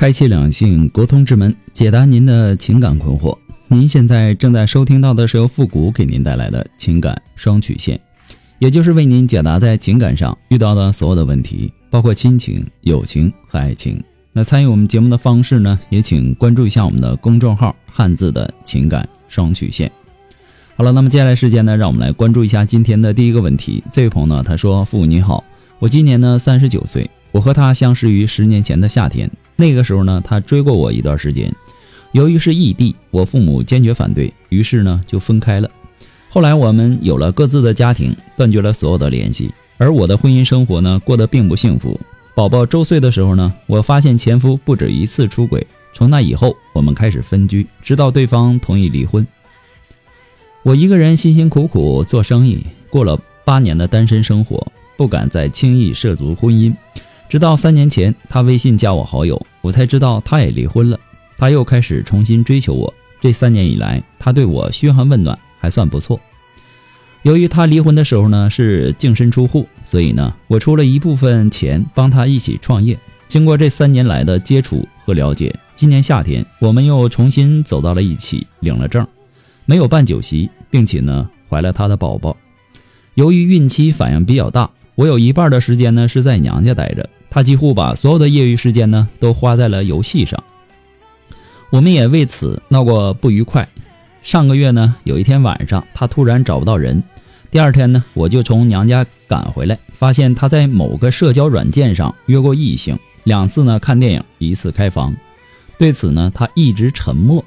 开启两性沟通之门，解答您的情感困惑。您现在正在收听到的是由复古给您带来的情感双曲线，也就是为您解答在情感上遇到的所有的问题，包括亲情、友情和爱情。那参与我们节目的方式呢，也请关注一下我们的公众号“汉字的情感双曲线”。好了，那么接下来时间呢，让我们来关注一下今天的第一个问题。这位朋友呢，他说：“父母你好，我今年呢三十九岁，我和他相识于十年前的夏天。”那个时候呢，他追过我一段时间，由于是异地，我父母坚决反对，于是呢就分开了。后来我们有了各自的家庭，断绝了所有的联系。而我的婚姻生活呢，过得并不幸福。宝宝周岁的时候呢，我发现前夫不止一次出轨。从那以后，我们开始分居，直到对方同意离婚。我一个人辛辛苦苦做生意，过了八年的单身生活，不敢再轻易涉足婚姻。直到三年前，他微信加我好友，我才知道他也离婚了。他又开始重新追求我。这三年以来，他对我嘘寒问暖，还算不错。由于他离婚的时候呢是净身出户，所以呢我出了一部分钱帮他一起创业。经过这三年来的接触和了解，今年夏天我们又重新走到了一起，领了证，没有办酒席，并且呢怀了他的宝宝。由于孕期反应比较大，我有一半的时间呢是在娘家待着。他几乎把所有的业余时间呢都花在了游戏上，我们也为此闹过不愉快。上个月呢，有一天晚上，他突然找不到人。第二天呢，我就从娘家赶回来，发现他在某个社交软件上约过异性，两次呢看电影，一次开房。对此呢，他一直沉默。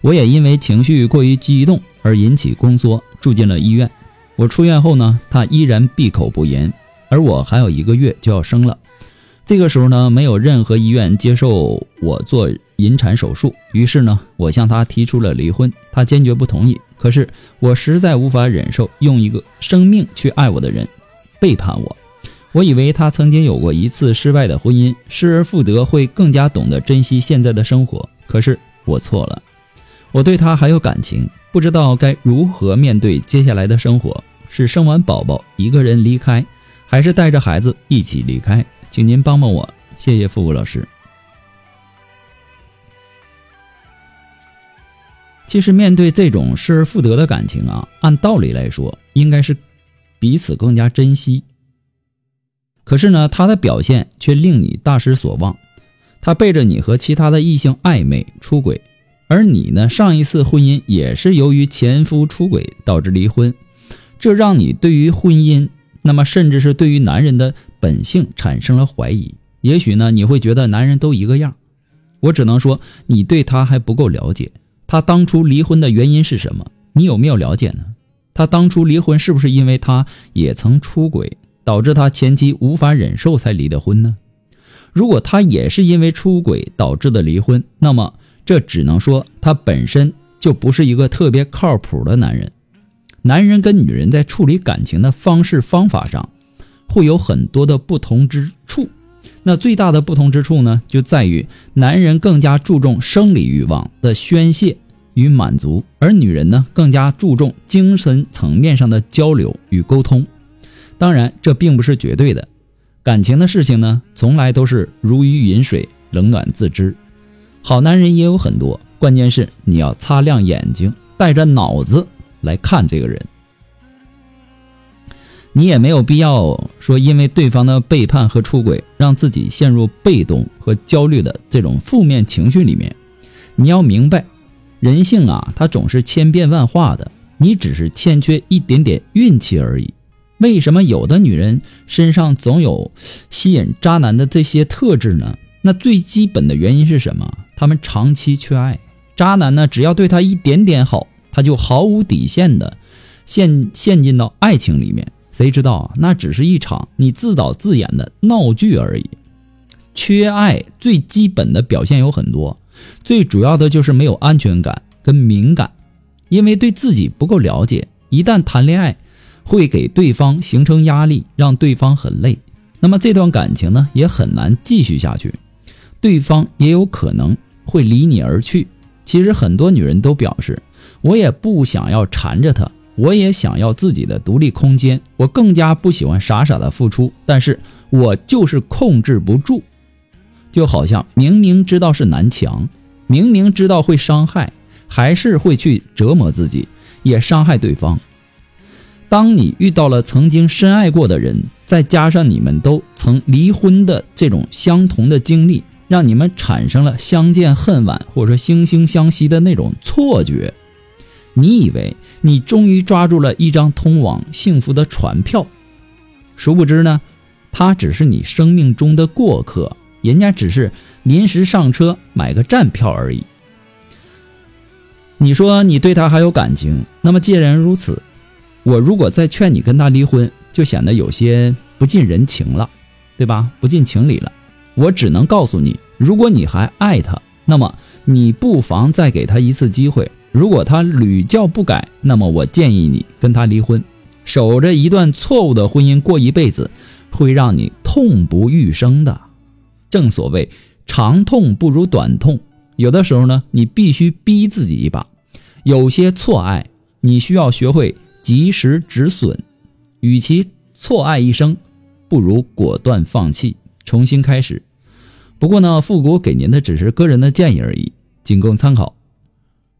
我也因为情绪过于激动而引起宫缩，住进了医院。我出院后呢，他依然闭口不言。而我还有一个月就要生了，这个时候呢，没有任何医院接受我做引产手术，于是呢，我向他提出了离婚，他坚决不同意。可是我实在无法忍受用一个生命去爱我的人背叛我。我以为他曾经有过一次失败的婚姻，失而复得会更加懂得珍惜现在的生活。可是我错了，我对他还有感情，不知道该如何面对接下来的生活。是生完宝宝一个人离开。还是带着孩子一起离开，请您帮帮我，谢谢付古老师。其实面对这种失而复得的感情啊，按道理来说应该是彼此更加珍惜。可是呢，他的表现却令你大失所望。他背着你和其他的异性暧昧出轨，而你呢，上一次婚姻也是由于前夫出轨导致离婚，这让你对于婚姻。那么，甚至是对于男人的本性产生了怀疑。也许呢，你会觉得男人都一个样。我只能说，你对他还不够了解。他当初离婚的原因是什么？你有没有了解呢？他当初离婚是不是因为他也曾出轨，导致他前妻无法忍受才离的婚呢？如果他也是因为出轨导致的离婚，那么这只能说他本身就不是一个特别靠谱的男人。男人跟女人在处理感情的方式方法上，会有很多的不同之处。那最大的不同之处呢，就在于男人更加注重生理欲望的宣泄与满足，而女人呢，更加注重精神层面上的交流与沟通。当然，这并不是绝对的，感情的事情呢，从来都是如鱼饮水，冷暖自知。好男人也有很多，关键是你要擦亮眼睛，带着脑子。来看这个人，你也没有必要说因为对方的背叛和出轨，让自己陷入被动和焦虑的这种负面情绪里面。你要明白，人性啊，它总是千变万化的，你只是欠缺一点点运气而已。为什么有的女人身上总有吸引渣男的这些特质呢？那最基本的原因是什么？她们长期缺爱，渣男呢，只要对她一点点好。他就毫无底线的陷陷进到爱情里面，谁知道啊，那只是一场你自导自演的闹剧而已。缺爱最基本的表现有很多，最主要的就是没有安全感跟敏感，因为对自己不够了解，一旦谈恋爱，会给对方形成压力，让对方很累，那么这段感情呢也很难继续下去，对方也有可能会离你而去。其实很多女人都表示，我也不想要缠着他，我也想要自己的独立空间，我更加不喜欢傻傻的付出，但是我就是控制不住。就好像明明知道是南墙，明明知道会伤害，还是会去折磨自己，也伤害对方。当你遇到了曾经深爱过的人，再加上你们都曾离婚的这种相同的经历，让你们产生了相见恨晚或者说惺惺相惜的那种错觉。你以为你终于抓住了一张通往幸福的船票，殊不知呢，他只是你生命中的过客。人家只是临时上车买个站票而已。你说你对他还有感情，那么既然如此，我如果再劝你跟他离婚，就显得有些不近人情了，对吧？不近情理了。我只能告诉你，如果你还爱他，那么你不妨再给他一次机会。如果他屡教不改，那么我建议你跟他离婚。守着一段错误的婚姻过一辈子，会让你痛不欲生的。正所谓长痛不如短痛，有的时候呢，你必须逼自己一把。有些错爱，你需要学会及时止损。与其错爱一生，不如果断放弃，重新开始。不过呢，复古给您的只是个人的建议而已，仅供参考。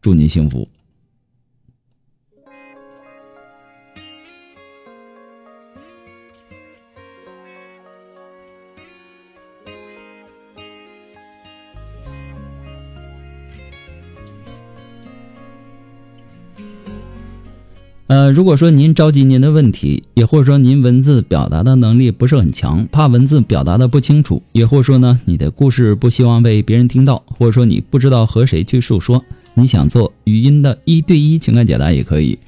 祝您幸福。呃，如果说您着急您的问题，也或者说您文字表达的能力不是很强，怕文字表达的不清楚，也或者说呢，你的故事不希望被别人听到，或者说你不知道和谁去诉说，你想做语音的一对一情感解答也可以。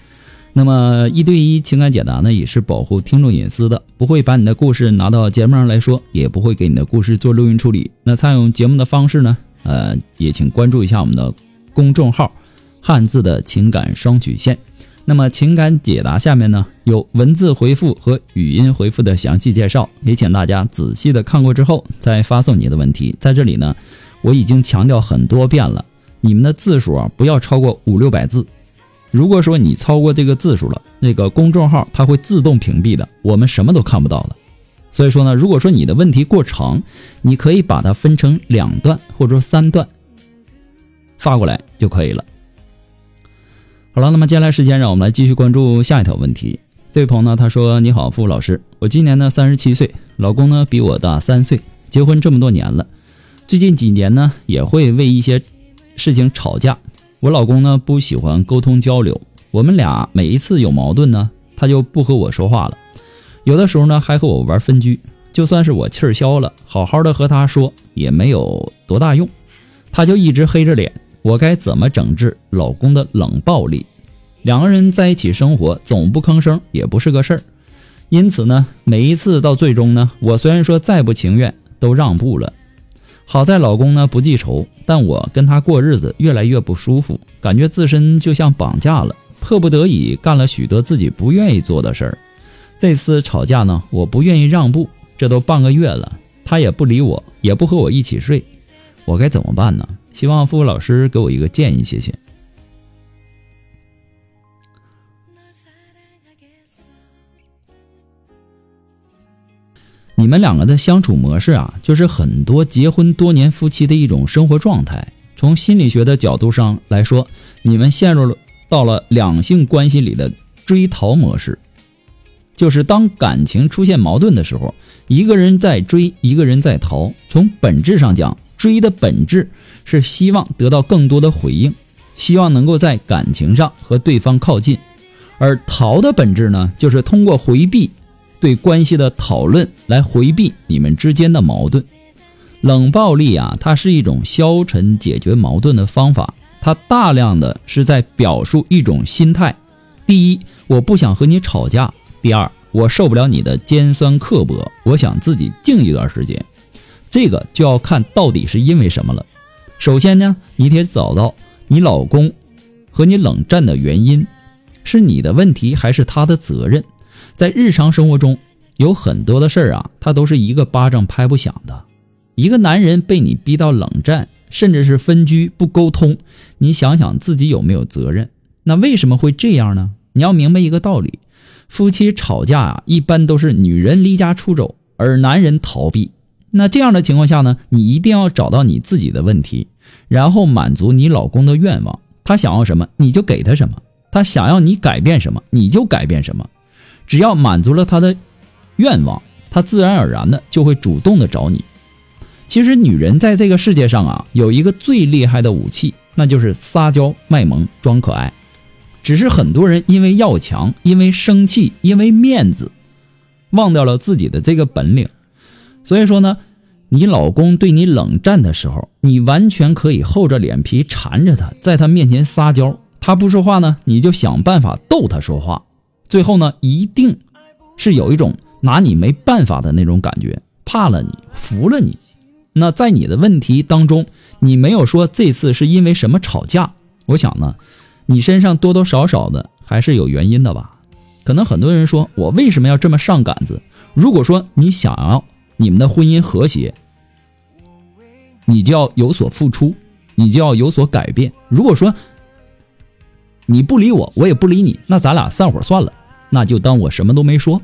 那么一对一情感解答呢，也是保护听众隐私的，不会把你的故事拿到节目上来说，也不会给你的故事做录音处理。那参与节目的方式呢，呃，也请关注一下我们的公众号“汉字的情感双曲线”。那么情感解答下面呢有文字回复和语音回复的详细介绍，也请大家仔细的看过之后再发送你的问题。在这里呢，我已经强调很多遍了，你们的字数啊不要超过五六百字。如果说你超过这个字数了，那个公众号它会自动屏蔽的，我们什么都看不到了。所以说呢，如果说你的问题过长，你可以把它分成两段或者三段发过来就可以了。好了，那么接下来时间，让我们来继续关注下一条问题。这位朋友呢，他说：“你好，付老师，我今年呢三十七岁，老公呢比我大三岁，结婚这么多年了，最近几年呢也会为一些事情吵架。我老公呢不喜欢沟通交流，我们俩每一次有矛盾呢，他就不和我说话了，有的时候呢还和我玩分居。就算是我气儿消了，好好的和他说也没有多大用，他就一直黑着脸。”我该怎么整治老公的冷暴力？两个人在一起生活，总不吭声也不是个事儿。因此呢，每一次到最终呢，我虽然说再不情愿，都让步了。好在老公呢不记仇，但我跟他过日子越来越不舒服，感觉自身就像绑架了，迫不得已干了许多自己不愿意做的事儿。这次吵架呢，我不愿意让步，这都半个月了，他也不理我，也不和我一起睡，我该怎么办呢？希望付老师给我一个建议，谢谢。你们两个的相处模式啊，就是很多结婚多年夫妻的一种生活状态。从心理学的角度上来说，你们陷入了到了两性关系里的追逃模式，就是当感情出现矛盾的时候，一个人在追，一个人在逃。从本质上讲，追的本质。是希望得到更多的回应，希望能够在感情上和对方靠近，而逃的本质呢，就是通过回避对关系的讨论来回避你们之间的矛盾。冷暴力啊，它是一种消沉解决矛盾的方法，它大量的是在表述一种心态，第一，我不想和你吵架；第二，我受不了你的尖酸刻薄，我想自己静一段时间。这个就要看到底是因为什么了。首先呢，你得找到你老公和你冷战的原因，是你的问题还是他的责任？在日常生活中，有很多的事儿啊，他都是一个巴掌拍不响的。一个男人被你逼到冷战，甚至是分居不沟通，你想想自己有没有责任？那为什么会这样呢？你要明白一个道理：夫妻吵架啊，一般都是女人离家出走，而男人逃避。那这样的情况下呢，你一定要找到你自己的问题，然后满足你老公的愿望。他想要什么，你就给他什么；他想要你改变什么，你就改变什么。只要满足了他的愿望，他自然而然的就会主动的找你。其实女人在这个世界上啊，有一个最厉害的武器，那就是撒娇卖萌装可爱。只是很多人因为要强，因为生气，因为面子，忘掉了自己的这个本领。所以说呢，你老公对你冷战的时候，你完全可以厚着脸皮缠着他，在他面前撒娇。他不说话呢，你就想办法逗他说话。最后呢，一定是有一种拿你没办法的那种感觉，怕了你，服了你。那在你的问题当中，你没有说这次是因为什么吵架？我想呢，你身上多多少少的还是有原因的吧？可能很多人说我为什么要这么上杆子？如果说你想要你们的婚姻和谐，你就要有所付出，你就要有所改变。如果说你不理我，我也不理你，那咱俩散伙算了，那就当我什么都没说。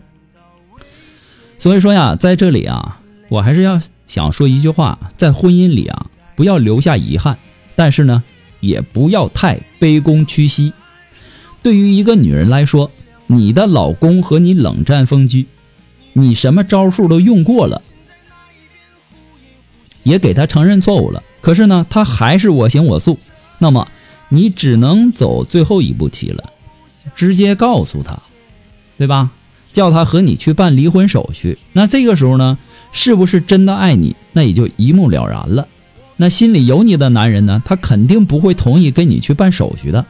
所以说呀，在这里啊，我还是要。想说一句话，在婚姻里啊，不要留下遗憾，但是呢，也不要太卑躬屈膝。对于一个女人来说，你的老公和你冷战分居，你什么招数都用过了，也给他承认错误了，可是呢，他还是我行我素，那么你只能走最后一步棋了，直接告诉他，对吧？叫他和你去办离婚手续，那这个时候呢？是不是真的爱你，那也就一目了然了。那心里有你的男人呢，他肯定不会同意跟你去办手续的，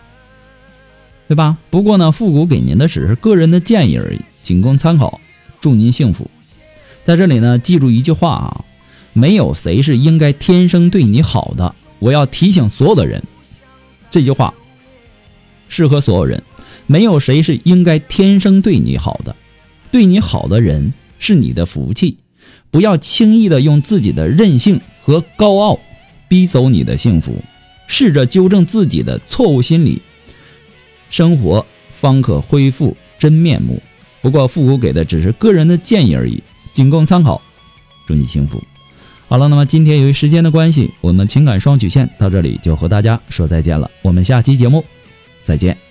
对吧？不过呢，复古给您的只是个人的建议而已，仅供参考。祝您幸福。在这里呢，记住一句话啊，没有谁是应该天生对你好的。我要提醒所有的人，这句话适合所有人，没有谁是应该天生对你好的，对你好的人是你的福气。不要轻易的用自己的任性和高傲逼走你的幸福，试着纠正自己的错误心理，生活方可恢复真面目。不过复古给的只是个人的建议而已，仅供参考。祝你幸福。好了，那么今天由于时间的关系，我们情感双曲线到这里就和大家说再见了。我们下期节目再见。